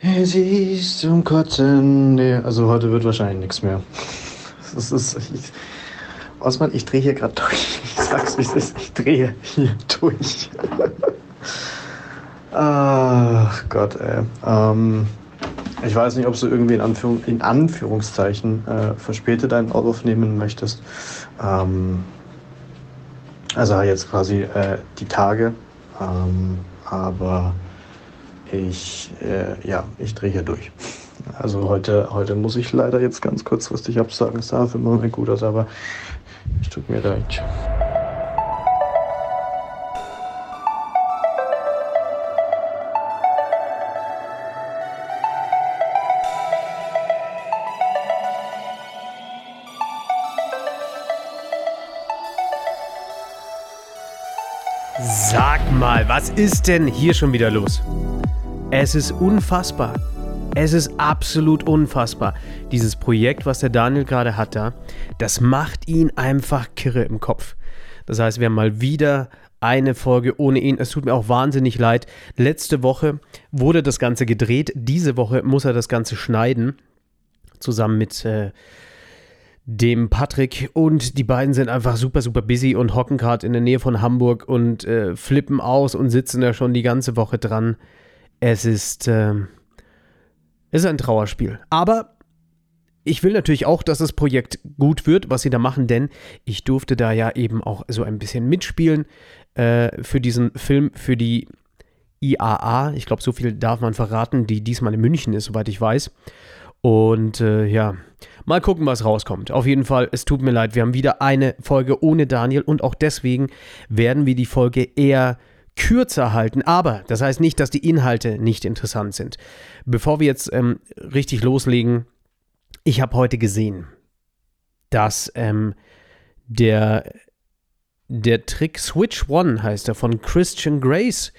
Es ist zum Kotzen. Nee, also heute wird wahrscheinlich nichts mehr. Das ist, ich, Osman, ich drehe hier gerade durch. Ich sag's wie es ist. Ich drehe hier durch. Ach Gott, ey. Ähm, ich weiß nicht, ob du irgendwie in, Anführung, in Anführungszeichen äh, verspätet einen Aufruf nehmen möchtest. Ähm, also jetzt quasi äh, die Tage. Ähm, aber ich, äh, ja, ich drehe hier durch. Also heute, heute muss ich leider jetzt ganz kurzfristig absagen. Es sah für einen Moment gut aus, aber es tut mir leid. Sag mal, was ist denn hier schon wieder los? Es ist unfassbar. Es ist absolut unfassbar. Dieses Projekt, was der Daniel gerade hat da, das macht ihn einfach kirre im Kopf. Das heißt, wir haben mal wieder eine Folge ohne ihn. Es tut mir auch wahnsinnig leid. Letzte Woche wurde das Ganze gedreht. Diese Woche muss er das Ganze schneiden. Zusammen mit äh, dem Patrick. Und die beiden sind einfach super, super busy und hocken gerade in der Nähe von Hamburg und äh, flippen aus und sitzen da schon die ganze Woche dran. Es ist, äh, ist ein Trauerspiel. Aber ich will natürlich auch, dass das Projekt gut wird, was sie da machen, denn ich durfte da ja eben auch so ein bisschen mitspielen äh, für diesen Film, für die IAA. Ich glaube, so viel darf man verraten, die diesmal in München ist, soweit ich weiß. Und äh, ja, mal gucken, was rauskommt. Auf jeden Fall, es tut mir leid, wir haben wieder eine Folge ohne Daniel und auch deswegen werden wir die Folge eher kürzer halten. Aber das heißt nicht, dass die Inhalte nicht interessant sind. Bevor wir jetzt ähm, richtig loslegen, ich habe heute gesehen, dass ähm, der, der Trick Switch One heißt er von Christian Grace,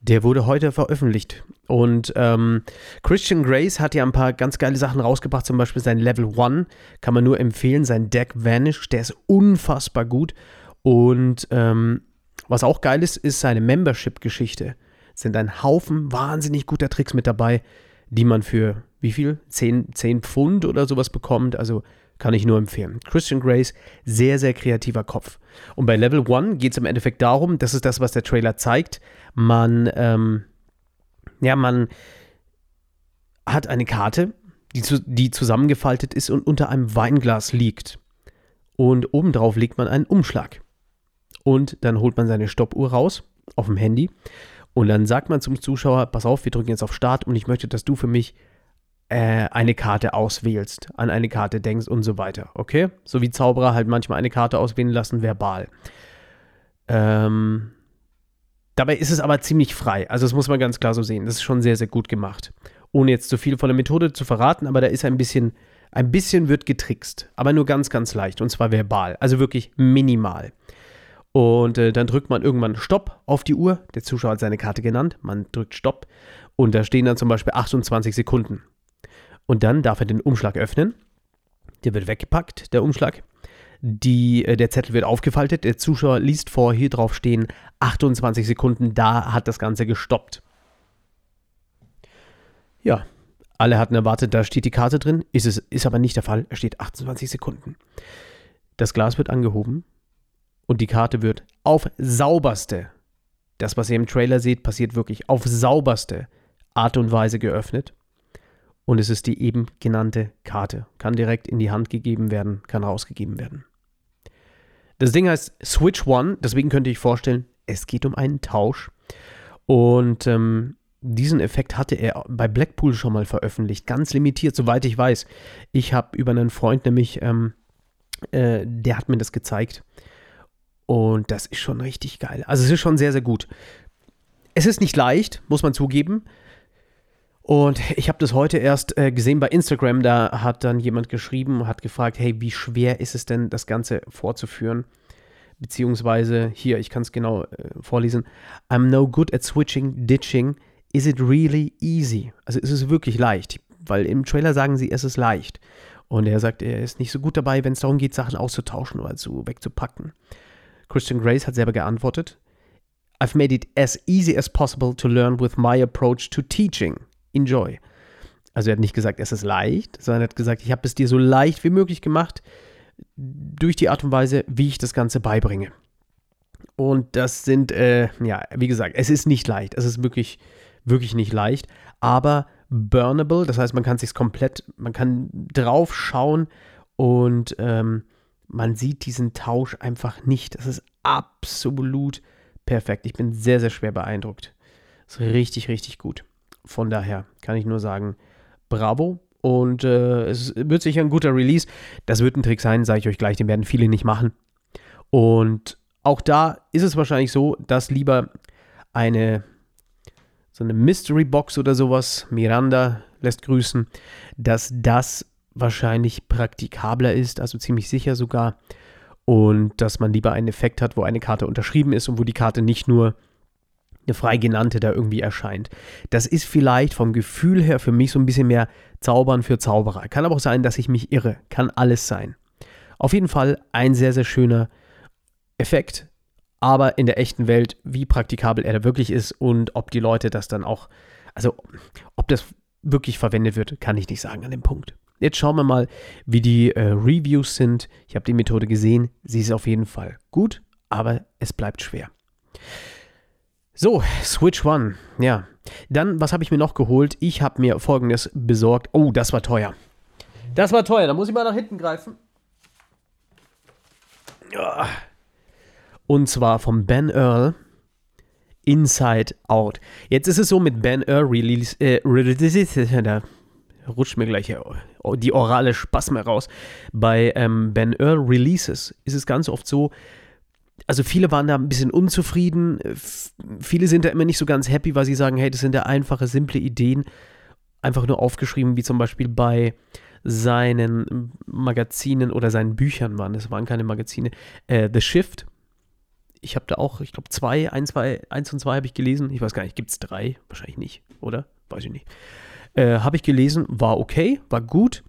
der wurde heute veröffentlicht. Und ähm, Christian Grace hat ja ein paar ganz geile Sachen rausgebracht, zum Beispiel sein Level One, kann man nur empfehlen, sein Deck Vanish, der ist unfassbar gut. Und ähm, was auch geil ist, ist seine Membership-Geschichte. Es sind ein Haufen wahnsinnig guter Tricks mit dabei, die man für wie viel? 10, 10 Pfund oder sowas bekommt. Also kann ich nur empfehlen. Christian Grace, sehr, sehr kreativer Kopf. Und bei Level 1 geht es im Endeffekt darum, das ist das, was der Trailer zeigt. Man, ähm, ja, man hat eine Karte, die, zu, die zusammengefaltet ist und unter einem Weinglas liegt. Und obendrauf legt man einen Umschlag und dann holt man seine Stoppuhr raus auf dem Handy und dann sagt man zum Zuschauer, pass auf, wir drücken jetzt auf Start und ich möchte, dass du für mich äh, eine Karte auswählst, an eine Karte denkst und so weiter, okay? So wie Zauberer halt manchmal eine Karte auswählen lassen, verbal. Ähm, dabei ist es aber ziemlich frei, also das muss man ganz klar so sehen, das ist schon sehr, sehr gut gemacht. Ohne jetzt zu viel von der Methode zu verraten, aber da ist ein bisschen, ein bisschen wird getrickst, aber nur ganz, ganz leicht und zwar verbal, also wirklich minimal. Und äh, dann drückt man irgendwann Stopp auf die Uhr. Der Zuschauer hat seine Karte genannt. Man drückt Stopp. Und da stehen dann zum Beispiel 28 Sekunden. Und dann darf er den Umschlag öffnen. Der wird weggepackt, der Umschlag. Die, äh, der Zettel wird aufgefaltet. Der Zuschauer liest vor, hier drauf stehen 28 Sekunden. Da hat das Ganze gestoppt. Ja, alle hatten erwartet, da steht die Karte drin. Ist, es, ist aber nicht der Fall. Es steht 28 Sekunden. Das Glas wird angehoben und die Karte wird auf sauberste, das, was ihr im Trailer seht, passiert wirklich auf sauberste Art und Weise geöffnet. Und es ist die eben genannte Karte. Kann direkt in die Hand gegeben werden, kann rausgegeben werden. Das Ding heißt Switch One, deswegen könnte ich vorstellen, es geht um einen Tausch. Und ähm, diesen Effekt hatte er bei Blackpool schon mal veröffentlicht, ganz limitiert, soweit ich weiß. Ich habe über einen Freund nämlich, ähm, äh, der hat mir das gezeigt. Und das ist schon richtig geil. Also es ist schon sehr, sehr gut. Es ist nicht leicht, muss man zugeben. Und ich habe das heute erst äh, gesehen bei Instagram. Da hat dann jemand geschrieben und hat gefragt, hey, wie schwer ist es denn, das Ganze vorzuführen? Beziehungsweise, hier, ich kann es genau äh, vorlesen. I'm no good at switching, ditching. Is it really easy? Also ist es wirklich leicht? Weil im Trailer sagen sie, es ist leicht. Und er sagt, er ist nicht so gut dabei, wenn es darum geht, Sachen auszutauschen oder zu wegzupacken. Christian Grace hat selber geantwortet. I've made it as easy as possible to learn with my approach to teaching. Enjoy. Also er hat nicht gesagt, es ist leicht, sondern er hat gesagt, ich habe es dir so leicht wie möglich gemacht, durch die Art und Weise, wie ich das Ganze beibringe. Und das sind, äh, ja, wie gesagt, es ist nicht leicht. Es ist wirklich, wirklich nicht leicht. Aber burnable, das heißt, man kann sich komplett, man kann drauf schauen und ähm, man sieht diesen Tausch einfach nicht. Das ist absolut perfekt. Ich bin sehr, sehr schwer beeindruckt. Das ist richtig, richtig gut. Von daher kann ich nur sagen, bravo. Und äh, es wird sicher ein guter Release. Das wird ein Trick sein, sage ich euch gleich, den werden viele nicht machen. Und auch da ist es wahrscheinlich so, dass lieber eine so eine Mystery Box oder sowas, Miranda lässt grüßen, dass das wahrscheinlich praktikabler ist, also ziemlich sicher sogar. Und dass man lieber einen Effekt hat, wo eine Karte unterschrieben ist und wo die Karte nicht nur eine frei genannte da irgendwie erscheint. Das ist vielleicht vom Gefühl her für mich so ein bisschen mehr Zaubern für Zauberer. Kann aber auch sein, dass ich mich irre. Kann alles sein. Auf jeden Fall ein sehr, sehr schöner Effekt, aber in der echten Welt, wie praktikabel er da wirklich ist und ob die Leute das dann auch, also ob das wirklich verwendet wird, kann ich nicht sagen an dem Punkt. Jetzt schauen wir mal, wie die äh, Reviews sind. Ich habe die Methode gesehen. Sie ist auf jeden Fall gut, aber es bleibt schwer. So, Switch One. Ja. Dann, was habe ich mir noch geholt? Ich habe mir folgendes besorgt. Oh, das war teuer. Das war teuer. Da muss ich mal nach hinten greifen. Und zwar vom Ben Earl. Inside Out. Jetzt ist es so mit Ben Earl Release. Äh, rutscht mir gleich die orale Spasme raus. Bei ähm, Ben Earl Releases ist es ganz oft so, also viele waren da ein bisschen unzufrieden. Viele sind da immer nicht so ganz happy, weil sie sagen, hey, das sind ja einfache, simple Ideen. Einfach nur aufgeschrieben, wie zum Beispiel bei seinen Magazinen oder seinen Büchern waren. Das waren keine Magazine. Äh, The Shift. Ich habe da auch, ich glaube, zwei, ein, zwei, eins und zwei habe ich gelesen. Ich weiß gar nicht, gibt es drei? Wahrscheinlich nicht, oder? Weiß ich nicht. Äh, habe ich gelesen, war okay, war gut.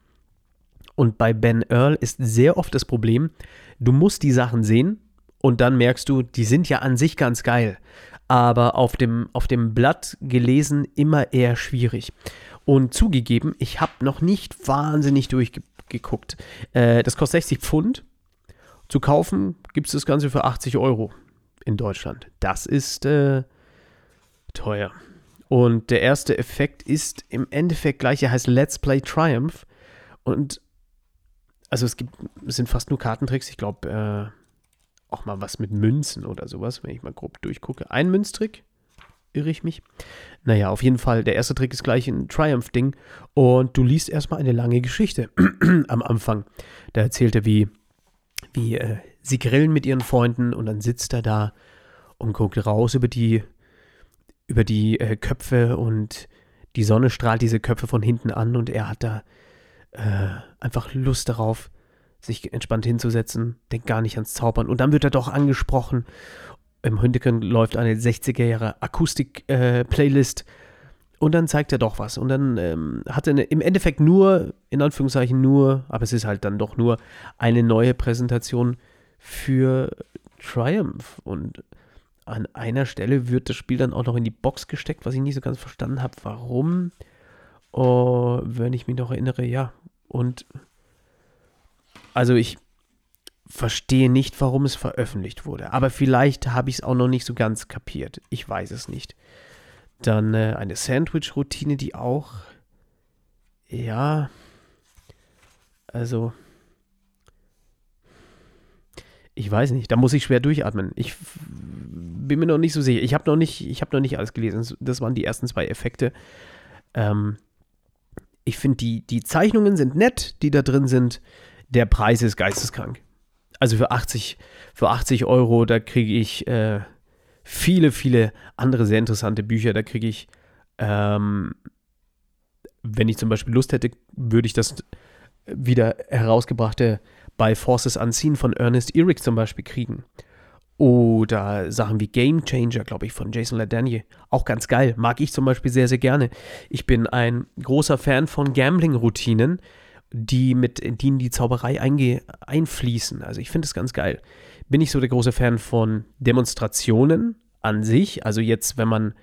Und bei Ben Earl ist sehr oft das Problem, du musst die Sachen sehen und dann merkst du, die sind ja an sich ganz geil, aber auf dem, auf dem Blatt gelesen immer eher schwierig. Und zugegeben, ich habe noch nicht wahnsinnig durchgeguckt. Äh, das kostet 60 Pfund. Zu kaufen gibt es das Ganze für 80 Euro in Deutschland. Das ist äh, teuer. Und der erste Effekt ist im Endeffekt gleich, er heißt Let's Play Triumph. Und also es gibt, es sind fast nur Kartentricks. Ich glaube, äh, auch mal was mit Münzen oder sowas, wenn ich mal grob durchgucke. Ein Münztrick, irre ich mich. Naja, auf jeden Fall, der erste Trick ist gleich ein Triumph-Ding. Und du liest erstmal eine lange Geschichte am Anfang. Da erzählt er, wie, wie äh, sie grillen mit ihren Freunden und dann sitzt er da und guckt raus über die über die äh, Köpfe und die Sonne strahlt diese Köpfe von hinten an und er hat da äh, einfach Lust darauf, sich entspannt hinzusetzen, denkt gar nicht ans Zaubern. Und dann wird er doch angesprochen. Im Hintergrund läuft eine 60er Jahre Akustik-Playlist. Äh, und dann zeigt er doch was. Und dann ähm, hat er eine, im Endeffekt nur, in Anführungszeichen nur, aber es ist halt dann doch nur eine neue Präsentation für Triumph. Und an einer Stelle wird das Spiel dann auch noch in die Box gesteckt, was ich nicht so ganz verstanden habe, warum. Oh, wenn ich mich noch erinnere, ja. Und also ich verstehe nicht, warum es veröffentlicht wurde. Aber vielleicht habe ich es auch noch nicht so ganz kapiert. Ich weiß es nicht. Dann äh, eine Sandwich-Routine, die auch. Ja. Also ich weiß nicht, da muss ich schwer durchatmen. Ich bin mir noch nicht so sicher. Ich habe noch nicht, ich habe noch nicht alles gelesen. Das waren die ersten zwei Effekte. Ähm, ich finde, die, die Zeichnungen sind nett, die da drin sind. Der Preis ist geisteskrank. Also für 80, für 80 Euro, da kriege ich äh, viele, viele andere sehr interessante Bücher. Da kriege ich, ähm, wenn ich zum Beispiel Lust hätte, würde ich das wieder herausgebrachte bei Forces Unseen von Ernest Eric zum Beispiel kriegen. Oder Sachen wie Game Changer, glaube ich, von Jason Ladanier. Auch ganz geil. Mag ich zum Beispiel sehr, sehr gerne. Ich bin ein großer Fan von Gambling-Routinen, die mit denen die Zauberei einge einfließen. Also ich finde es ganz geil. Bin ich so der große Fan von Demonstrationen an sich. Also jetzt, wenn man,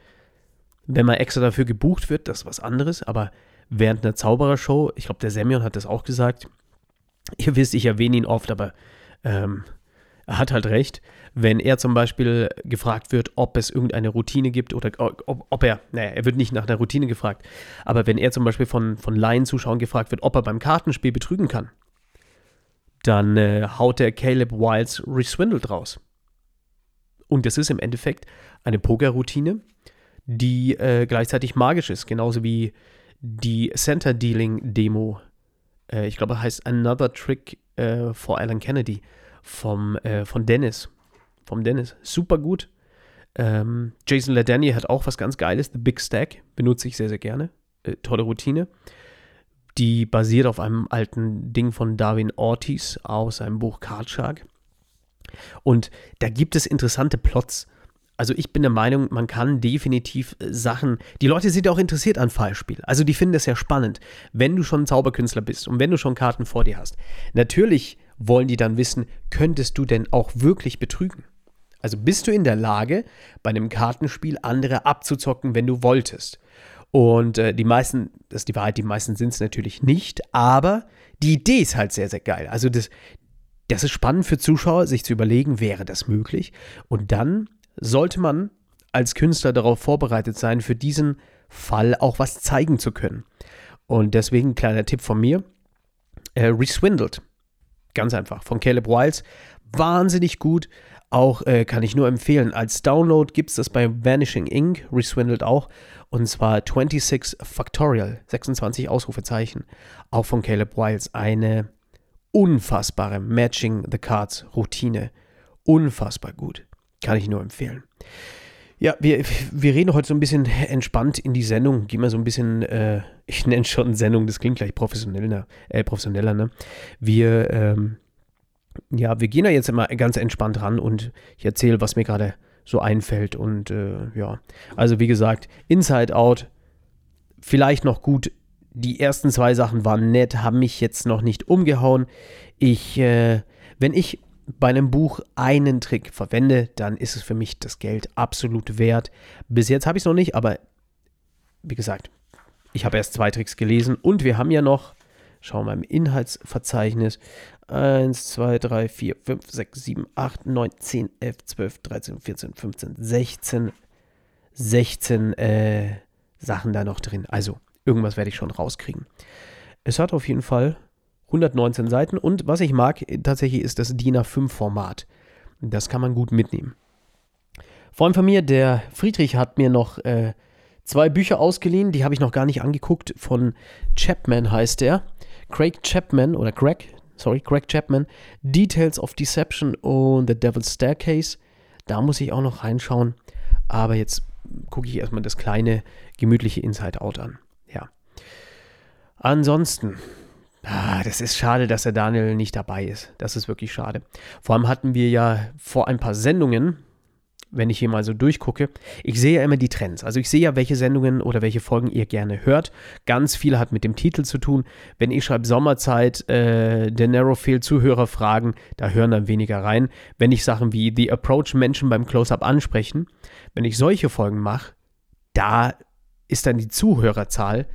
wenn man extra dafür gebucht wird, das ist was anderes. Aber während einer Zauberershow, ich glaube, der Semyon hat das auch gesagt, ihr wisst, ich erwähne ihn oft, aber ähm, er hat halt recht, wenn er zum Beispiel gefragt wird, ob es irgendeine Routine gibt oder ob, ob er, naja, er wird nicht nach einer Routine gefragt, aber wenn er zum Beispiel von, von Laienzuschauern gefragt wird, ob er beim Kartenspiel betrügen kann, dann äh, haut der Caleb Wilds Reswindled raus. Und das ist im Endeffekt eine Poker-Routine, die äh, gleichzeitig magisch ist, genauso wie die Center Dealing Demo. Äh, ich glaube, heißt Another Trick äh, for Alan Kennedy vom, äh, von Dennis. Vom Dennis. Super gut. Ähm, Jason LaDanny hat auch was ganz Geiles. The Big Stack. Benutze ich sehr, sehr gerne. Äh, tolle Routine. Die basiert auf einem alten Ding von Darwin Ortiz aus seinem Buch Card Shark. Und da gibt es interessante Plots. Also ich bin der Meinung, man kann definitiv äh, Sachen, die Leute sind ja auch interessiert an Fallspiel. Also die finden das ja spannend, wenn du schon Zauberkünstler bist und wenn du schon Karten vor dir hast. Natürlich wollen die dann wissen, könntest du denn auch wirklich betrügen? Also bist du in der Lage, bei einem Kartenspiel andere abzuzocken, wenn du wolltest? Und äh, die meisten, das ist die Wahrheit, die meisten sind es natürlich nicht, aber die Idee ist halt sehr, sehr geil. Also das, das ist spannend für Zuschauer, sich zu überlegen, wäre das möglich? Und dann sollte man als Künstler darauf vorbereitet sein, für diesen Fall auch was zeigen zu können. Und deswegen ein kleiner Tipp von mir: äh, Reswindled. Ganz einfach. Von Caleb Wiles. Wahnsinnig gut. Auch äh, kann ich nur empfehlen. Als Download gibt es das bei Vanishing Ink, Reswindled auch. Und zwar 26 Factorial, 26 Ausrufezeichen. Auch von Caleb Wiles. Eine unfassbare Matching the Cards Routine. Unfassbar gut. Kann ich nur empfehlen. Ja, wir, wir reden heute so ein bisschen entspannt in die Sendung. Gehen wir so ein bisschen, äh, ich nenne schon Sendung, das klingt gleich professioneller, äh, professioneller, ne? Wir, ähm, ja, wir gehen da jetzt immer ganz entspannt ran und ich erzähle, was mir gerade so einfällt. Und äh, ja, also wie gesagt, Inside Out, vielleicht noch gut. Die ersten zwei Sachen waren nett, haben mich jetzt noch nicht umgehauen. Ich, äh, wenn ich bei einem Buch einen Trick verwende, dann ist es für mich das Geld absolut wert. Bis jetzt habe ich es noch nicht, aber wie gesagt, ich habe erst zwei Tricks gelesen und wir haben ja noch, schauen wir mal im Inhaltsverzeichnis, 1, 2, 3, 4, 5, 6, 7, 8, 9, 10, 11, 12, 13, 14, 15, 16, 16 äh, Sachen da noch drin. Also irgendwas werde ich schon rauskriegen. Es hat auf jeden Fall 119 Seiten und was ich mag tatsächlich ist das DIN A5-Format. Das kann man gut mitnehmen. Freund von mir, der Friedrich, hat mir noch äh, zwei Bücher ausgeliehen, die habe ich noch gar nicht angeguckt. Von Chapman heißt er. Craig Chapman oder Greg, sorry, Greg Chapman. Details of Deception und The Devil's Staircase. Da muss ich auch noch reinschauen. Aber jetzt gucke ich erstmal das kleine, gemütliche Inside Out an. Ja. Ansonsten, Ah, das ist schade, dass der Daniel nicht dabei ist. Das ist wirklich schade. Vor allem hatten wir ja vor ein paar Sendungen, wenn ich hier mal so durchgucke, ich sehe ja immer die Trends. Also ich sehe ja, welche Sendungen oder welche Folgen ihr gerne hört. Ganz viel hat mit dem Titel zu tun. Wenn ich schreibe Sommerzeit, äh, der Narrowfield Zuhörer fragen, da hören dann weniger rein. Wenn ich Sachen wie The Approach Menschen beim Close-Up ansprechen, wenn ich solche Folgen mache, da ist dann die Zuhörerzahl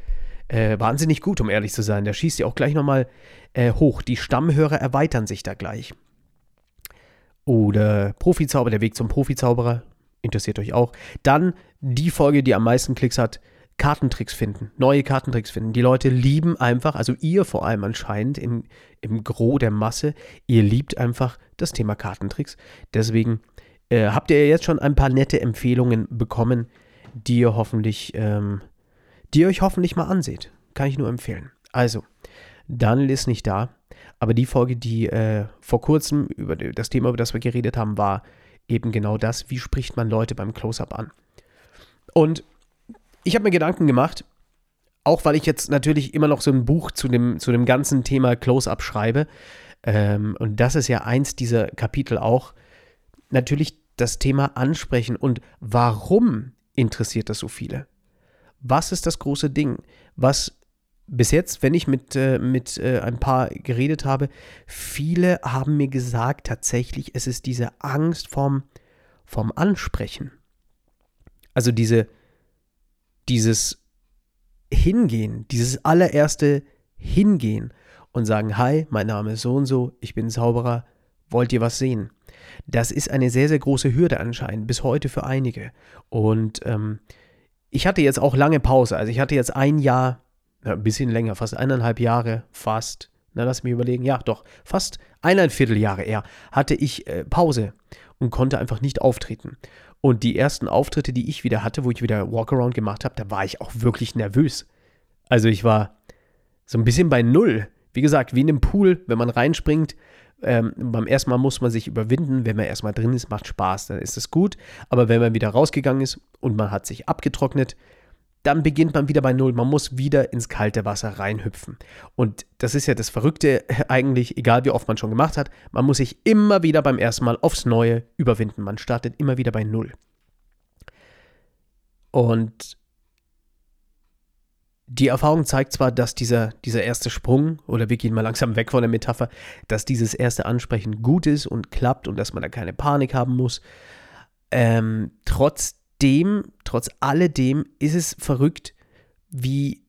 äh, wahnsinnig gut, um ehrlich zu sein. Der schießt ja auch gleich nochmal äh, hoch. Die Stammhörer erweitern sich da gleich. Oder Profizauber, der Weg zum Profizauberer. Interessiert euch auch. Dann die Folge, die am meisten Klicks hat, Kartentricks finden, neue Kartentricks finden. Die Leute lieben einfach, also ihr vor allem anscheinend im, im Gros der Masse, ihr liebt einfach das Thema Kartentricks. Deswegen äh, habt ihr jetzt schon ein paar nette Empfehlungen bekommen, die ihr hoffentlich ähm, die ihr euch hoffentlich mal anseht. Kann ich nur empfehlen. Also, Daniel ist nicht da, aber die Folge, die äh, vor kurzem über das Thema, über das wir geredet haben, war eben genau das, wie spricht man Leute beim Close-up an. Und ich habe mir Gedanken gemacht, auch weil ich jetzt natürlich immer noch so ein Buch zu dem, zu dem ganzen Thema Close-up schreibe. Ähm, und das ist ja eins dieser Kapitel auch. Natürlich das Thema ansprechen und warum interessiert das so viele? Was ist das große Ding? Was bis jetzt, wenn ich mit, äh, mit äh, ein paar geredet habe, viele haben mir gesagt, tatsächlich, es ist diese Angst vom, vom Ansprechen. Also diese, dieses Hingehen, dieses allererste Hingehen und sagen, hi, mein Name ist so und so, ich bin Zauberer, wollt ihr was sehen? Das ist eine sehr, sehr große Hürde anscheinend, bis heute für einige. Und ähm, ich hatte jetzt auch lange Pause, also ich hatte jetzt ein Jahr, ein bisschen länger, fast eineinhalb Jahre, fast, na lass mich überlegen, ja doch, fast eineinviertel Jahre eher, hatte ich äh, Pause und konnte einfach nicht auftreten. Und die ersten Auftritte, die ich wieder hatte, wo ich wieder Walkaround gemacht habe, da war ich auch wirklich nervös. Also ich war so ein bisschen bei Null. Wie gesagt, wie in einem Pool, wenn man reinspringt, ähm, beim ersten Mal muss man sich überwinden. Wenn man erstmal drin ist, macht Spaß, dann ist es gut. Aber wenn man wieder rausgegangen ist und man hat sich abgetrocknet, dann beginnt man wieder bei Null. Man muss wieder ins kalte Wasser reinhüpfen. Und das ist ja das Verrückte eigentlich, egal wie oft man schon gemacht hat, man muss sich immer wieder beim ersten Mal aufs Neue überwinden. Man startet immer wieder bei Null. Und die Erfahrung zeigt zwar, dass dieser, dieser erste Sprung, oder wir gehen mal langsam weg von der Metapher, dass dieses erste Ansprechen gut ist und klappt und dass man da keine Panik haben muss. Ähm, trotzdem trotz alledem ist es verrückt, wie,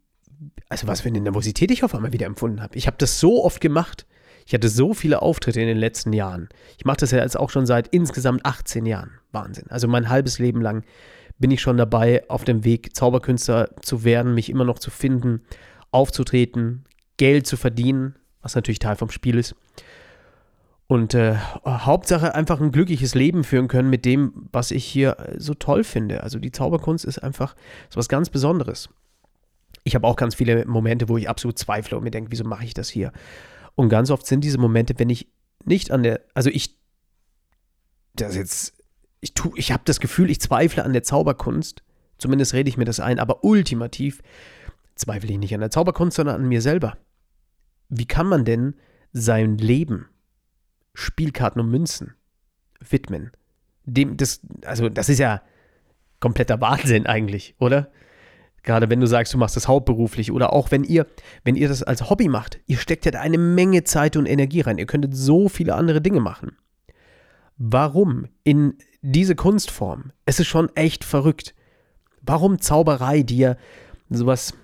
also was für eine Nervosität ich auf einmal wieder empfunden habe. Ich habe das so oft gemacht. Ich hatte so viele Auftritte in den letzten Jahren. Ich mache das ja jetzt auch schon seit insgesamt 18 Jahren. Wahnsinn. Also mein halbes Leben lang bin ich schon dabei, auf dem Weg, Zauberkünstler zu werden, mich immer noch zu finden, aufzutreten, Geld zu verdienen, was natürlich Teil vom Spiel ist. Und äh, Hauptsache einfach ein glückliches Leben führen können mit dem, was ich hier äh, so toll finde. Also die Zauberkunst ist einfach so was ganz Besonderes. Ich habe auch ganz viele Momente, wo ich absolut zweifle und mir denke, wieso mache ich das hier? Und ganz oft sind diese Momente, wenn ich nicht an der, also ich, das jetzt, ich tue, ich habe das Gefühl, ich zweifle an der Zauberkunst. Zumindest rede ich mir das ein, aber ultimativ zweifle ich nicht an der Zauberkunst, sondern an mir selber. Wie kann man denn sein Leben Spielkarten und Münzen widmen. Dem, das, also das ist ja kompletter Wahnsinn eigentlich, oder? Gerade wenn du sagst, du machst das hauptberuflich oder auch wenn ihr, wenn ihr das als Hobby macht, ihr steckt ja da eine Menge Zeit und Energie rein. Ihr könntet so viele andere Dinge machen. Warum in diese Kunstform? Es ist schon echt verrückt. Warum Zauberei dir sowas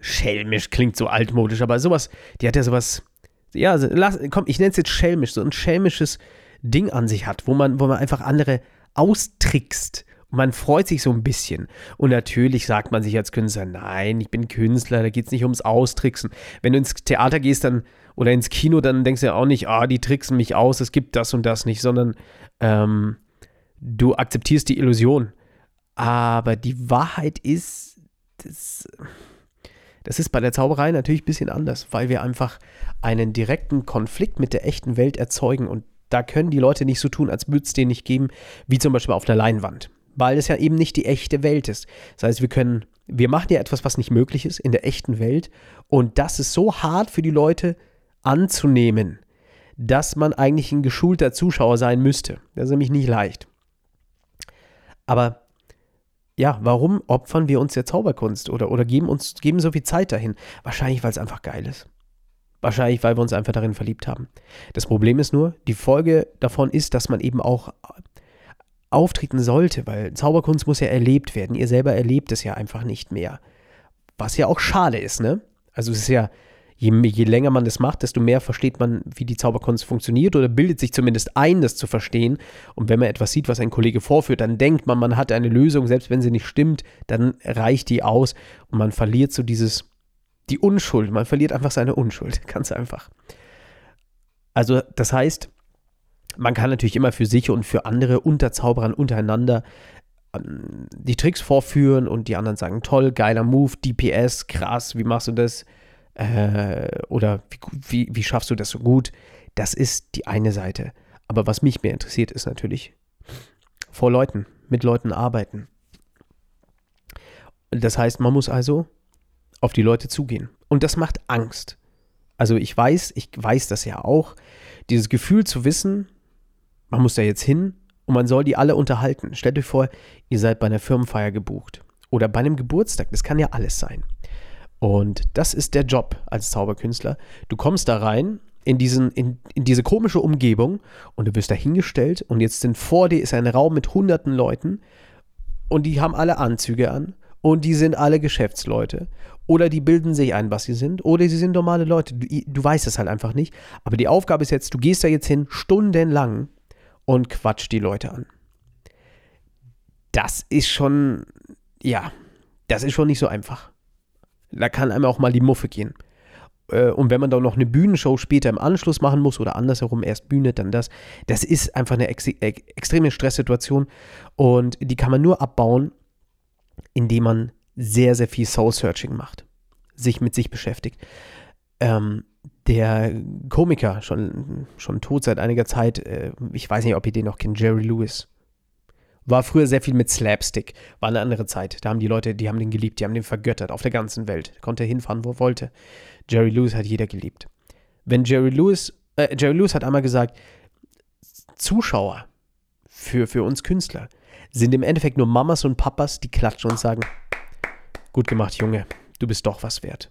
schelmisch klingt so altmodisch, aber sowas, die hat ja sowas ja, lass, komm, ich nenne es jetzt schelmisch, so ein schelmisches Ding an sich hat, wo man, wo man einfach andere austrickst. Man freut sich so ein bisschen. Und natürlich sagt man sich als Künstler, nein, ich bin Künstler, da geht es nicht ums Austricksen. Wenn du ins Theater gehst dann oder ins Kino, dann denkst du ja auch nicht, ah, die tricksen mich aus, es gibt das und das nicht, sondern ähm, du akzeptierst die Illusion. Aber die Wahrheit ist, das, das ist bei der Zauberei natürlich ein bisschen anders, weil wir einfach einen direkten Konflikt mit der echten Welt erzeugen und da können die Leute nicht so tun, als würde es den nicht geben, wie zum Beispiel auf der Leinwand. Weil es ja eben nicht die echte Welt ist. Das heißt, wir können, wir machen ja etwas, was nicht möglich ist in der echten Welt. Und das ist so hart für die Leute anzunehmen, dass man eigentlich ein geschulter Zuschauer sein müsste. Das ist nämlich nicht leicht. Aber ja, warum opfern wir uns der Zauberkunst oder, oder geben uns geben so viel Zeit dahin? Wahrscheinlich, weil es einfach geil ist. Wahrscheinlich, weil wir uns einfach darin verliebt haben. Das Problem ist nur, die Folge davon ist, dass man eben auch auftreten sollte, weil Zauberkunst muss ja erlebt werden. Ihr selber erlebt es ja einfach nicht mehr. Was ja auch schade ist, ne? Also es ist ja, je, je länger man das macht, desto mehr versteht man, wie die Zauberkunst funktioniert oder bildet sich zumindest ein, das zu verstehen. Und wenn man etwas sieht, was ein Kollege vorführt, dann denkt man, man hat eine Lösung, selbst wenn sie nicht stimmt, dann reicht die aus und man verliert so dieses, die Unschuld, man verliert einfach seine Unschuld, ganz einfach. Also das heißt, man kann natürlich immer für sich und für andere unter Zauberern untereinander ähm, die Tricks vorführen und die anderen sagen, toll, geiler Move, DPS, krass, wie machst du das? Äh, oder wie, wie, wie schaffst du das so gut? Das ist die eine Seite. Aber was mich mehr interessiert, ist natürlich vor Leuten, mit Leuten arbeiten. Das heißt, man muss also auf die Leute zugehen. Und das macht Angst. Also ich weiß, ich weiß das ja auch, dieses Gefühl zu wissen, man muss da jetzt hin und man soll die alle unterhalten. Stellt euch vor, ihr seid bei einer Firmenfeier gebucht oder bei einem Geburtstag, das kann ja alles sein. Und das ist der Job als Zauberkünstler. Du kommst da rein in, diesen, in, in diese komische Umgebung und du wirst da hingestellt und jetzt sind vor dir ist ein Raum mit hunderten Leuten und die haben alle Anzüge an und die sind alle Geschäftsleute. Oder die bilden sich ein, was sie sind. Oder sie sind normale Leute. Du, du weißt es halt einfach nicht. Aber die Aufgabe ist jetzt, du gehst da jetzt hin, stundenlang und quatscht die Leute an. Das ist schon, ja, das ist schon nicht so einfach. Da kann einem auch mal die Muffe gehen. Äh, und wenn man dann noch eine Bühnenshow später im Anschluss machen muss oder andersherum erst Bühne, dann das, das ist einfach eine ex extreme Stresssituation und die kann man nur abbauen, indem man sehr, sehr viel Soul-Searching macht, sich mit sich beschäftigt. Ähm, der Komiker, schon, schon tot seit einiger Zeit, äh, ich weiß nicht, ob ihr den noch kennt, Jerry Lewis. War früher sehr viel mit Slapstick. War eine andere Zeit. Da haben die Leute, die haben den geliebt, die haben den vergöttert auf der ganzen Welt. Konnte hinfahren, wo er wollte. Jerry Lewis hat jeder geliebt. Wenn Jerry Lewis, äh, Jerry Lewis hat einmal gesagt, Zuschauer für, für uns Künstler sind im Endeffekt nur Mamas und Papas, die klatschen und sagen, gut gemacht, Junge, du bist doch was wert.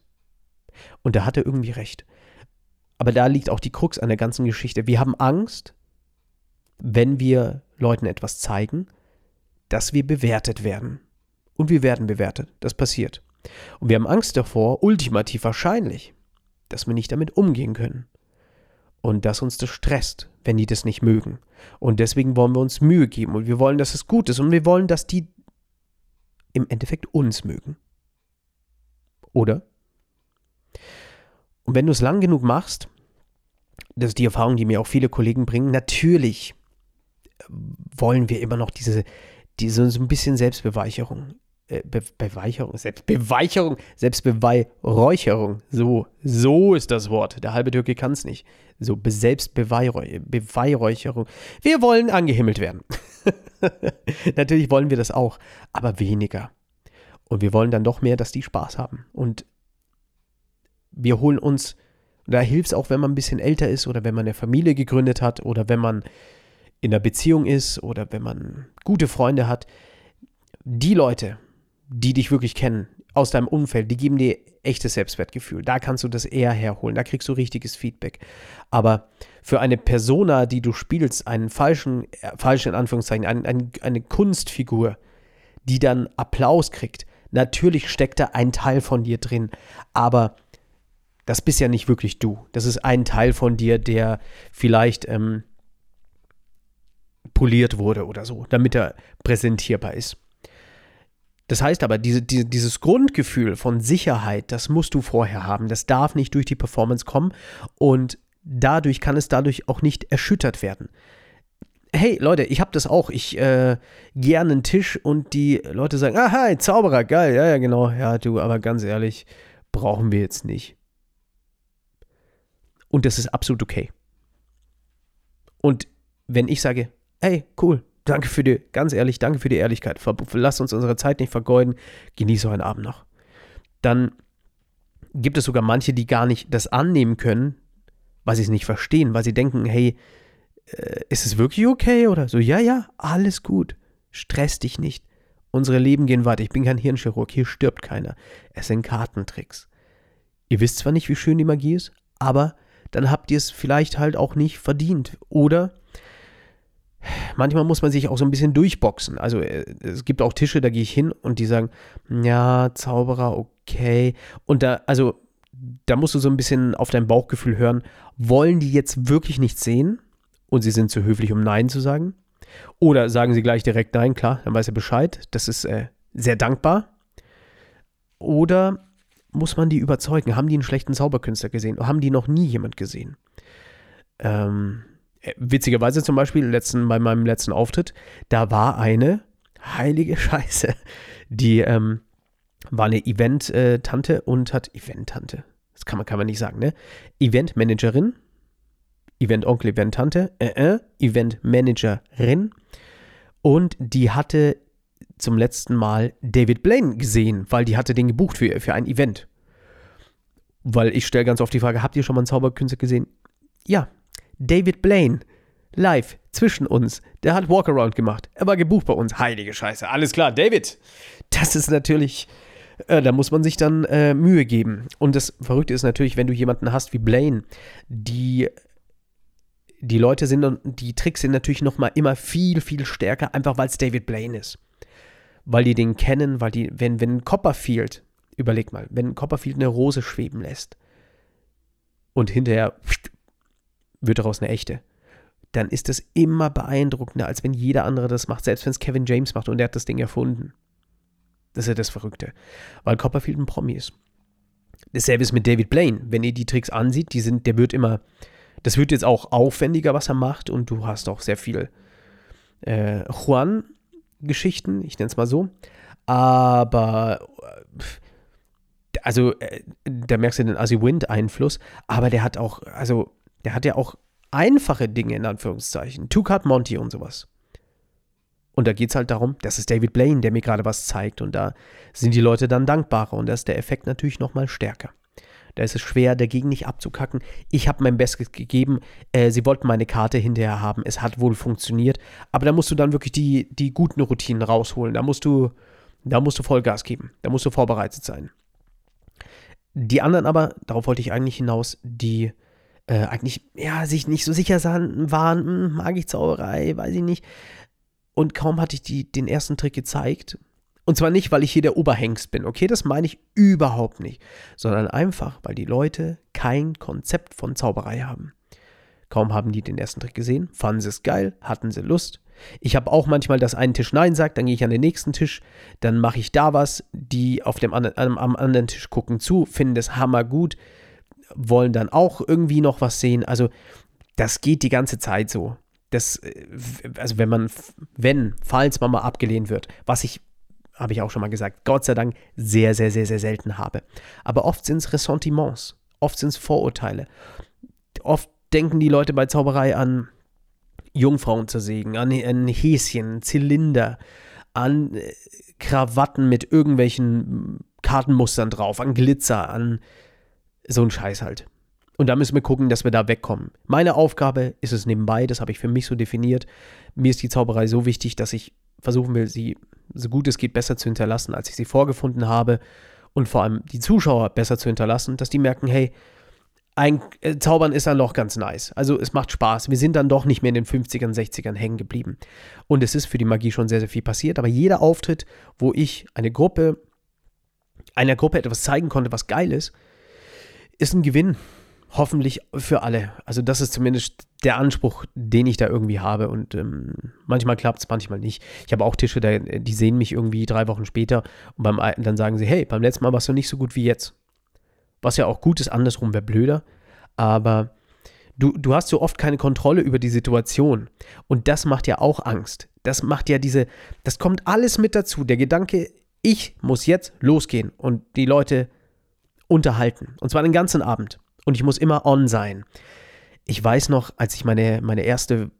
Und da hat er irgendwie recht. Aber da liegt auch die Krux an der ganzen Geschichte. Wir haben Angst, wenn wir Leuten etwas zeigen, dass wir bewertet werden. Und wir werden bewertet. Das passiert. Und wir haben Angst davor, ultimativ wahrscheinlich, dass wir nicht damit umgehen können. Und dass uns das stresst, wenn die das nicht mögen. Und deswegen wollen wir uns Mühe geben und wir wollen, dass es gut ist und wir wollen, dass die im Endeffekt uns mögen. Oder? Und wenn du es lang genug machst, das ist die Erfahrung, die mir auch viele Kollegen bringen, natürlich wollen wir immer noch diese, diese so ein bisschen Selbstbeweicherung. Äh, Be Beweicherung, Selbstbeweicherung, Selbstbeweihräucherung. So, so ist das Wort. Der halbe Türke kann es nicht. So, Selbstbeweihräucherung. Wir wollen angehimmelt werden. Natürlich wollen wir das auch, aber weniger. Und wir wollen dann doch mehr, dass die Spaß haben. Und wir holen uns, da hilft es auch, wenn man ein bisschen älter ist oder wenn man eine Familie gegründet hat oder wenn man in einer Beziehung ist oder wenn man gute Freunde hat, die Leute, die dich wirklich kennen, aus deinem Umfeld, die geben dir echtes Selbstwertgefühl. Da kannst du das eher herholen, da kriegst du richtiges Feedback. Aber für eine Persona, die du spielst, einen falschen, äh, falschen in Anführungszeichen, ein, ein, eine Kunstfigur, die dann Applaus kriegt, natürlich steckt da ein Teil von dir drin, aber das bist ja nicht wirklich du. Das ist ein Teil von dir, der vielleicht ähm, poliert wurde oder so, damit er präsentierbar ist. Das heißt aber, diese, diese, dieses Grundgefühl von Sicherheit, das musst du vorher haben. Das darf nicht durch die Performance kommen und dadurch kann es dadurch auch nicht erschüttert werden. Hey Leute, ich habe das auch. Ich äh, gehe an den Tisch und die Leute sagen, ah, hi, Zauberer, geil, ja, ja, genau. Ja, du, aber ganz ehrlich, brauchen wir jetzt nicht. Und das ist absolut okay. Und wenn ich sage, ey, cool, danke für die, ganz ehrlich, danke für die Ehrlichkeit. Lass uns unsere Zeit nicht vergeuden, genieße einen Abend noch. Dann gibt es sogar manche, die gar nicht das annehmen können, weil sie es nicht verstehen, weil sie denken, hey, äh, ist es wirklich okay? Oder so, ja, ja, alles gut. Stress dich nicht. Unsere Leben gehen weiter. Ich bin kein Hirnchirurg, hier stirbt keiner. Es sind Kartentricks. Ihr wisst zwar nicht, wie schön die Magie ist, aber dann habt ihr es vielleicht halt auch nicht verdient. Oder manchmal muss man sich auch so ein bisschen durchboxen. Also äh, es gibt auch Tische, da gehe ich hin und die sagen, ja, Zauberer, okay. Und da, also da musst du so ein bisschen auf dein Bauchgefühl hören, wollen die jetzt wirklich nichts sehen und sie sind zu höflich, um Nein zu sagen? Oder sagen sie gleich direkt Nein, klar, dann weiß er Bescheid. Das ist äh, sehr dankbar. Oder muss man die überzeugen? Haben die einen schlechten Zauberkünstler gesehen? Oder haben die noch nie jemand gesehen? Ähm, äh, witzigerweise zum Beispiel letzten, bei meinem letzten Auftritt, da war eine heilige Scheiße, die ähm, war eine Event-Tante und hat Event-Tante. Das kann man, kann man nicht sagen, ne? Event-Managerin, Event-Onkel, Event-Tante, äh, äh, Event-Managerin und die hatte zum letzten Mal David Blaine gesehen, weil die hatte den gebucht für, für ein Event. Weil ich stelle ganz oft die Frage, habt ihr schon mal einen Zauberkünstler gesehen? Ja, David Blaine, live zwischen uns, der hat Walkaround gemacht. Er war gebucht bei uns. Heilige Scheiße, alles klar, David. Das ist natürlich, äh, da muss man sich dann äh, Mühe geben. Und das Verrückte ist natürlich, wenn du jemanden hast wie Blaine, die die Leute sind und die Tricks sind natürlich noch mal immer viel viel stärker, einfach weil es David Blaine ist. weil die den kennen, weil die, wenn, wenn Copperfield, überleg mal, wenn Copperfield eine Rose schweben lässt und hinterher wird daraus eine echte, dann ist das immer beeindruckender, als wenn jeder andere das macht, selbst wenn es Kevin James macht und er hat das Ding erfunden. Das ist ja das Verrückte, weil Copperfield ein Promi ist. Dasselbe ist mit David Blaine. Wenn ihr die Tricks ansieht, die sind, der wird immer, das wird jetzt auch aufwendiger, was er macht und du hast auch sehr viel äh, Juan-Geschichten, ich nenne es mal so. Aber also äh, da merkst du den Assi Wind-Einfluss, aber der hat auch, also der hat ja auch einfache Dinge in Anführungszeichen. Two-Card Monty und sowas. Und da geht es halt darum, das ist David Blaine, der mir gerade was zeigt. Und da sind die Leute dann dankbarer. Und da ist der Effekt natürlich nochmal stärker. Da ist es schwer, dagegen nicht abzukacken. Ich habe mein Bestes gegeben. Äh, sie wollten meine Karte hinterher haben. Es hat wohl funktioniert. Aber da musst du dann wirklich die, die guten Routinen rausholen. Da musst du, da musst du Vollgas geben. Da musst du vorbereitet sein. Die anderen aber, darauf wollte ich eigentlich hinaus, die äh, eigentlich ja, sich nicht so sicher waren, hm, mag ich Zauberei, weiß ich nicht. Und kaum hatte ich die, den ersten Trick gezeigt, und zwar nicht, weil ich hier der Oberhengst bin, okay, das meine ich überhaupt nicht, sondern einfach, weil die Leute kein Konzept von Zauberei haben. Kaum haben die den ersten Trick gesehen, fanden sie es geil, hatten sie Lust. Ich habe auch manchmal, dass ein Tisch Nein sagt, dann gehe ich an den nächsten Tisch, dann mache ich da was, die auf dem anderen, am, anderen Tisch gucken zu, finden es hammergut, wollen dann auch irgendwie noch was sehen. Also das geht die ganze Zeit so das, äh, also wenn man, wenn, falls man mal abgelehnt wird, was ich, habe ich auch schon mal gesagt, Gott sei Dank sehr, sehr, sehr, sehr selten habe. Aber oft sind es Ressentiments, oft sind es Vorurteile. Oft denken die Leute bei Zauberei an Jungfrauen zersägen, an, an Häschen, Zylinder, an äh, Krawatten mit irgendwelchen Kartenmustern drauf, an Glitzer, an so ein Scheiß halt. Und da müssen wir gucken, dass wir da wegkommen. Meine Aufgabe ist es nebenbei, das habe ich für mich so definiert. Mir ist die Zauberei so wichtig, dass ich versuchen will, sie so gut es geht besser zu hinterlassen, als ich sie vorgefunden habe. Und vor allem die Zuschauer besser zu hinterlassen, dass die merken, hey, ein äh, Zaubern ist dann doch ganz nice. Also es macht Spaß. Wir sind dann doch nicht mehr in den 50ern, 60ern hängen geblieben. Und es ist für die Magie schon sehr, sehr viel passiert. Aber jeder Auftritt, wo ich eine Gruppe, einer Gruppe etwas zeigen konnte, was geil ist, ist ein Gewinn hoffentlich für alle. Also das ist zumindest der Anspruch, den ich da irgendwie habe. Und ähm, manchmal klappt es, manchmal nicht. Ich habe auch Tische, die sehen mich irgendwie drei Wochen später und beim, dann sagen sie, hey, beim letzten Mal warst du nicht so gut wie jetzt. Was ja auch gut ist, andersrum wäre blöder. Aber du, du hast so oft keine Kontrolle über die Situation. Und das macht ja auch Angst. Das macht ja diese, das kommt alles mit dazu. Der Gedanke, ich muss jetzt losgehen und die Leute unterhalten. Und zwar den ganzen Abend und ich muss immer on sein. Ich weiß noch, als ich meine, meine erste,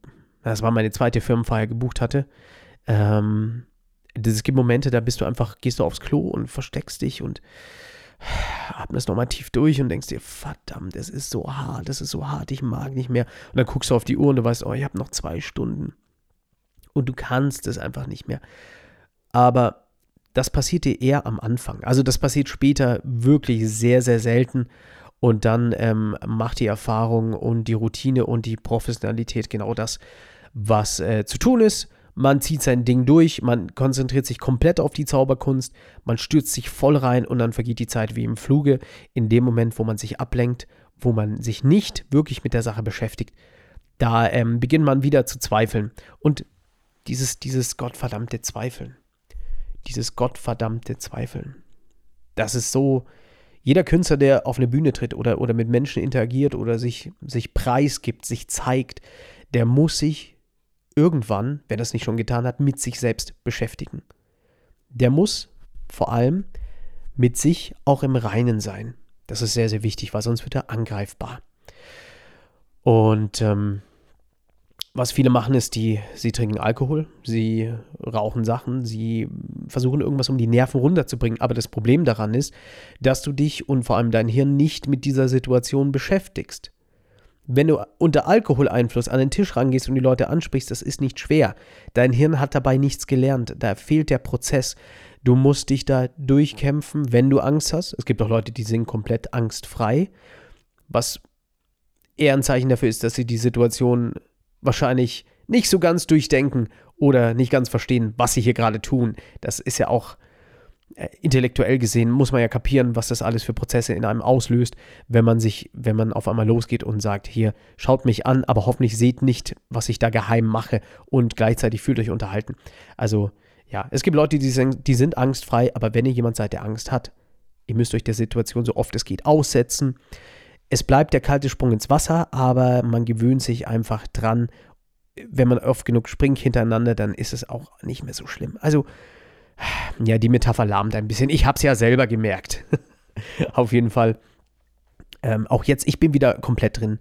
das war meine zweite Firmenfeier gebucht hatte, ähm, es gibt Momente, da bist du einfach, gehst du aufs Klo und versteckst dich und atmest nochmal tief durch und denkst dir, verdammt, es ist so hart, es ist so hart, ich mag nicht mehr. Und dann guckst du auf die Uhr und du weißt, oh, ich habe noch zwei Stunden. Und du kannst es einfach nicht mehr. Aber das passiert dir eher am Anfang. Also das passiert später wirklich sehr, sehr selten. Und dann ähm, macht die Erfahrung und die Routine und die Professionalität genau das, was äh, zu tun ist. Man zieht sein Ding durch, man konzentriert sich komplett auf die Zauberkunst, man stürzt sich voll rein und dann vergeht die Zeit wie im Fluge. In dem Moment, wo man sich ablenkt, wo man sich nicht wirklich mit der Sache beschäftigt, da ähm, beginnt man wieder zu zweifeln. Und dieses, dieses gottverdammte Zweifeln, dieses gottverdammte Zweifeln, das ist so, jeder Künstler, der auf eine Bühne tritt oder, oder mit Menschen interagiert oder sich, sich preisgibt, sich zeigt, der muss sich irgendwann, wenn er es nicht schon getan hat, mit sich selbst beschäftigen. Der muss vor allem mit sich auch im Reinen sein. Das ist sehr, sehr wichtig, weil sonst wird er angreifbar. Und ähm, was viele machen, ist, die, sie trinken Alkohol, sie rauchen Sachen, sie versuchen irgendwas, um die Nerven runterzubringen. Aber das Problem daran ist, dass du dich und vor allem dein Hirn nicht mit dieser Situation beschäftigst. Wenn du unter Alkoholeinfluss an den Tisch rangehst und die Leute ansprichst, das ist nicht schwer. Dein Hirn hat dabei nichts gelernt. Da fehlt der Prozess. Du musst dich da durchkämpfen, wenn du Angst hast. Es gibt auch Leute, die sind komplett angstfrei, was eher ein Zeichen dafür ist, dass sie die Situation wahrscheinlich nicht so ganz durchdenken oder nicht ganz verstehen, was sie hier gerade tun. Das ist ja auch äh, intellektuell gesehen, muss man ja kapieren, was das alles für Prozesse in einem auslöst, wenn man sich, wenn man auf einmal losgeht und sagt, hier, schaut mich an, aber hoffentlich seht nicht, was ich da geheim mache und gleichzeitig fühlt euch unterhalten. Also, ja, es gibt Leute, die die sind angstfrei, aber wenn ihr jemand seid, der Angst hat, ihr müsst euch der Situation so oft es geht aussetzen. Es bleibt der kalte Sprung ins Wasser, aber man gewöhnt sich einfach dran wenn man oft genug springt hintereinander, dann ist es auch nicht mehr so schlimm. Also, ja, die Metapher lahmt ein bisschen. Ich habe es ja selber gemerkt. Auf jeden Fall. Ähm, auch jetzt, ich bin wieder komplett drin.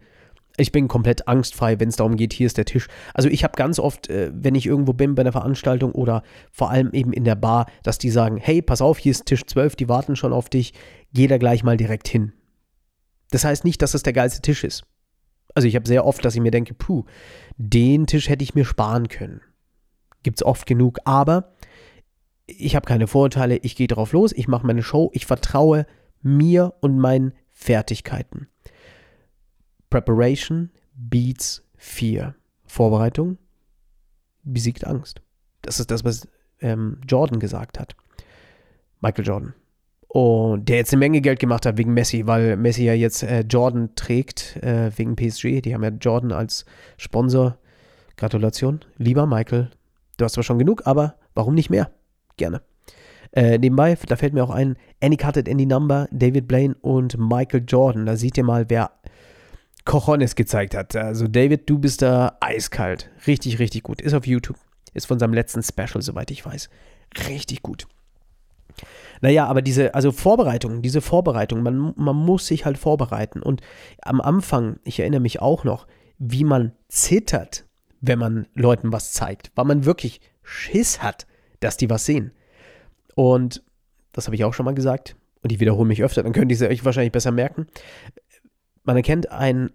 Ich bin komplett angstfrei, wenn es darum geht, hier ist der Tisch. Also ich habe ganz oft, äh, wenn ich irgendwo bin bei einer Veranstaltung oder vor allem eben in der Bar, dass die sagen, hey, pass auf, hier ist Tisch 12, die warten schon auf dich, geh da gleich mal direkt hin. Das heißt nicht, dass es der geilste Tisch ist. Also ich habe sehr oft, dass ich mir denke, puh, den Tisch hätte ich mir sparen können. Gibt es oft genug, aber ich habe keine Vorurteile, ich gehe drauf los, ich mache meine Show, ich vertraue mir und meinen Fertigkeiten. Preparation beats Fear. Vorbereitung besiegt Angst. Das ist das, was ähm, Jordan gesagt hat. Michael Jordan. Und der jetzt eine Menge Geld gemacht hat wegen Messi, weil Messi ja jetzt äh, Jordan trägt, äh, wegen PSG. Die haben ja Jordan als Sponsor. Gratulation. Lieber Michael, du hast zwar schon genug, aber warum nicht mehr? Gerne. Äh, nebenbei, da fällt mir auch ein, Any Cut It Any Number, David Blaine und Michael Jordan. Da seht ihr mal, wer Cojones gezeigt hat. Also David, du bist da eiskalt. Richtig, richtig gut. Ist auf YouTube. Ist von seinem letzten Special, soweit ich weiß. Richtig gut. Naja, aber diese, also Vorbereitung, diese Vorbereitung, man, man muss sich halt vorbereiten. Und am Anfang, ich erinnere mich auch noch, wie man zittert, wenn man Leuten was zeigt, weil man wirklich Schiss hat, dass die was sehen. Und das habe ich auch schon mal gesagt und ich wiederhole mich öfter, dann könnt ihr es euch wahrscheinlich besser merken. Man erkennt einen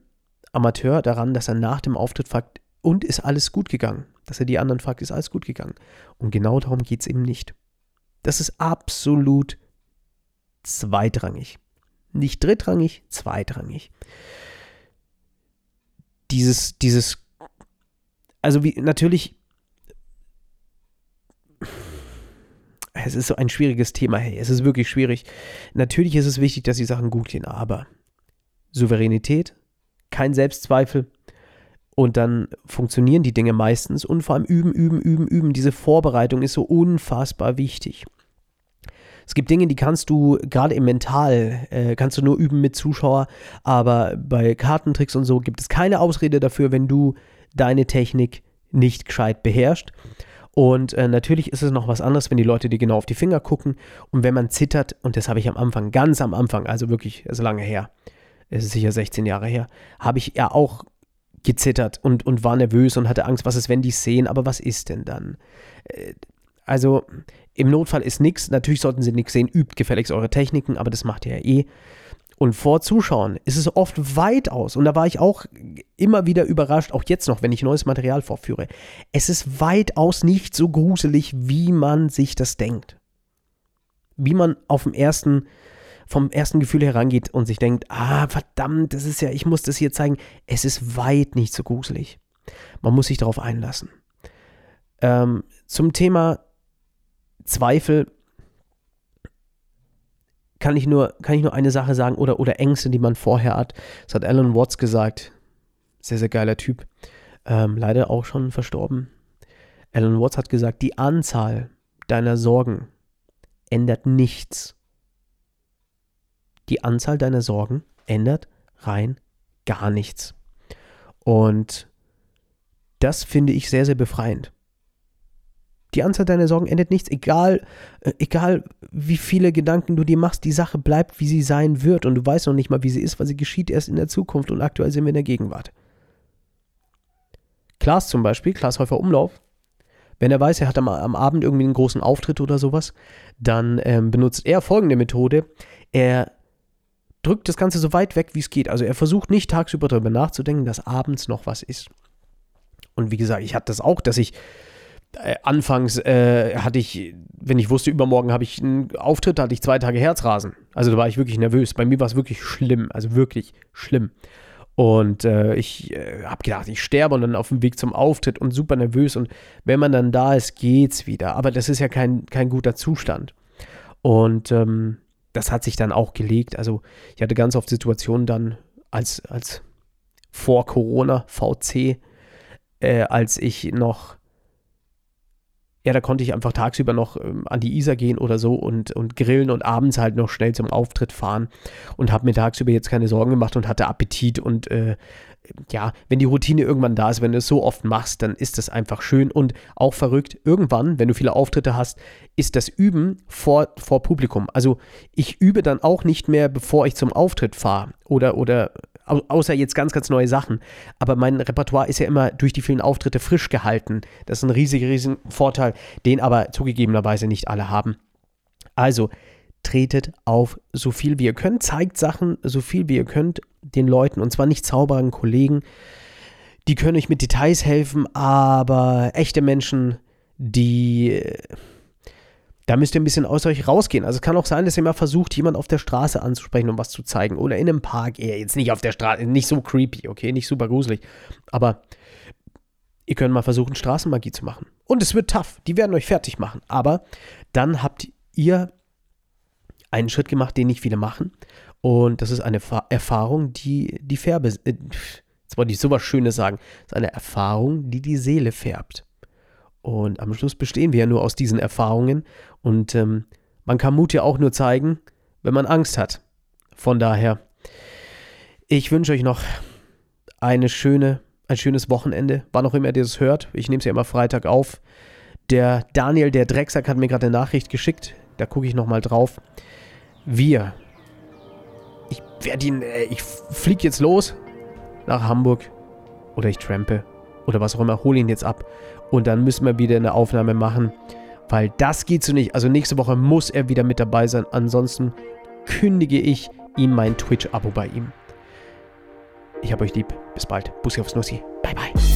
Amateur daran, dass er nach dem Auftritt fragt, und ist alles gut gegangen? Dass er die anderen fragt, ist alles gut gegangen? Und genau darum geht es eben nicht. Das ist absolut zweitrangig. Nicht drittrangig, zweitrangig. Dieses, dieses, also wie, natürlich, es ist so ein schwieriges Thema, hey, es ist wirklich schwierig. Natürlich ist es wichtig, dass die Sachen gut gehen, aber Souveränität, kein Selbstzweifel, und dann funktionieren die Dinge meistens und vor allem üben, üben, üben, üben. Diese Vorbereitung ist so unfassbar wichtig. Es gibt Dinge, die kannst du gerade im Mental, äh, kannst du nur üben mit Zuschauer, aber bei Kartentricks und so gibt es keine Ausrede dafür, wenn du deine Technik nicht gescheit beherrschst. Und äh, natürlich ist es noch was anderes, wenn die Leute dir genau auf die Finger gucken und wenn man zittert, und das habe ich am Anfang, ganz am Anfang, also wirklich, ist lange her, es ist sicher 16 Jahre her, habe ich ja auch gezittert und, und war nervös und hatte Angst, was ist, wenn die sehen, aber was ist denn dann? Äh, also im Notfall ist nichts. Natürlich sollten sie nichts sehen. Übt gefälligst eure Techniken, aber das macht ihr ja eh. Und vor Zuschauern ist es oft weitaus, und da war ich auch immer wieder überrascht, auch jetzt noch, wenn ich neues Material vorführe, es ist weitaus nicht so gruselig, wie man sich das denkt. Wie man auf dem ersten, vom ersten Gefühl herangeht und sich denkt, ah, verdammt, das ist ja, ich muss das hier zeigen. Es ist weit nicht so gruselig. Man muss sich darauf einlassen. Ähm, zum Thema Zweifel kann ich nur, kann ich nur eine Sache sagen oder, oder Ängste, die man vorher hat. Das hat Alan Watts gesagt. Sehr, sehr geiler Typ. Ähm, leider auch schon verstorben. Alan Watts hat gesagt, die Anzahl deiner Sorgen ändert nichts. Die Anzahl deiner Sorgen ändert rein gar nichts. Und das finde ich sehr, sehr befreiend. Die Anzahl deiner Sorgen endet nichts, egal, äh, egal wie viele Gedanken du dir machst, die Sache bleibt, wie sie sein wird und du weißt noch nicht mal, wie sie ist, weil sie geschieht erst in der Zukunft und aktuell sind wir in der Gegenwart. Klaas zum Beispiel, Klaas Häufer Umlauf, wenn er weiß, er hat am, am Abend irgendwie einen großen Auftritt oder sowas, dann ähm, benutzt er folgende Methode. Er drückt das Ganze so weit weg, wie es geht. Also er versucht nicht tagsüber darüber nachzudenken, dass abends noch was ist. Und wie gesagt, ich hatte das auch, dass ich äh, anfangs äh, hatte ich, wenn ich wusste, übermorgen habe ich einen Auftritt, hatte ich zwei Tage Herzrasen. Also da war ich wirklich nervös. Bei mir war es wirklich schlimm, also wirklich schlimm. Und äh, ich äh, habe gedacht, ich sterbe und dann auf dem Weg zum Auftritt und super nervös. Und wenn man dann da ist, geht's wieder. Aber das ist ja kein, kein guter Zustand. Und ähm, das hat sich dann auch gelegt. Also ich hatte ganz oft Situationen dann als, als vor Corona, VC, äh, als ich noch ja, da konnte ich einfach tagsüber noch ähm, an die Isar gehen oder so und, und grillen und abends halt noch schnell zum Auftritt fahren und habe mir tagsüber jetzt keine Sorgen gemacht und hatte Appetit und äh, ja, wenn die Routine irgendwann da ist, wenn du es so oft machst, dann ist das einfach schön und auch verrückt. Irgendwann, wenn du viele Auftritte hast, ist das Üben vor, vor Publikum. Also ich übe dann auch nicht mehr, bevor ich zum Auftritt fahre oder, oder außer jetzt ganz, ganz neue Sachen. Aber mein Repertoire ist ja immer durch die vielen Auftritte frisch gehalten. Das ist ein riesiger, riesiger Vorteil, den aber zugegebenerweise nicht alle haben. Also, tretet auf so viel wie ihr könnt, zeigt Sachen so viel wie ihr könnt den Leuten und zwar nicht zauberen Kollegen, die können euch mit Details helfen, aber echte Menschen, die da müsst ihr ein bisschen aus euch rausgehen. Also es kann auch sein, dass ihr mal versucht, jemanden auf der Straße anzusprechen, um was zu zeigen. Oder in einem Park. Eher jetzt nicht auf der Straße, nicht so creepy, okay? Nicht super gruselig. Aber ihr könnt mal versuchen, Straßenmagie zu machen. Und es wird tough. Die werden euch fertig machen. Aber dann habt ihr einen Schritt gemacht, den nicht viele machen. Und das ist eine Erfahrung, die die Färbe. Äh, jetzt wollte ich sowas Schönes sagen. Das ist eine Erfahrung, die die Seele färbt. Und am Schluss bestehen wir ja nur aus diesen Erfahrungen. Und ähm, man kann Mut ja auch nur zeigen, wenn man Angst hat. Von daher, ich wünsche euch noch eine schöne, ein schönes Wochenende, wann auch immer ihr das hört. Ich nehme es ja immer Freitag auf. Der Daniel, der Drecksack, hat mir gerade eine Nachricht geschickt. Da gucke ich nochmal drauf. Wir. Ich werde ihn, äh, ich fliege jetzt los nach Hamburg. Oder ich trampe. Oder was auch immer. Hole ihn jetzt ab und dann müssen wir wieder eine Aufnahme machen, weil das geht so nicht. Also nächste Woche muss er wieder mit dabei sein. Ansonsten kündige ich ihm mein Twitch-Abo bei ihm. Ich habe euch lieb. Bis bald. Bussi aufs Nussi. Bye, bye.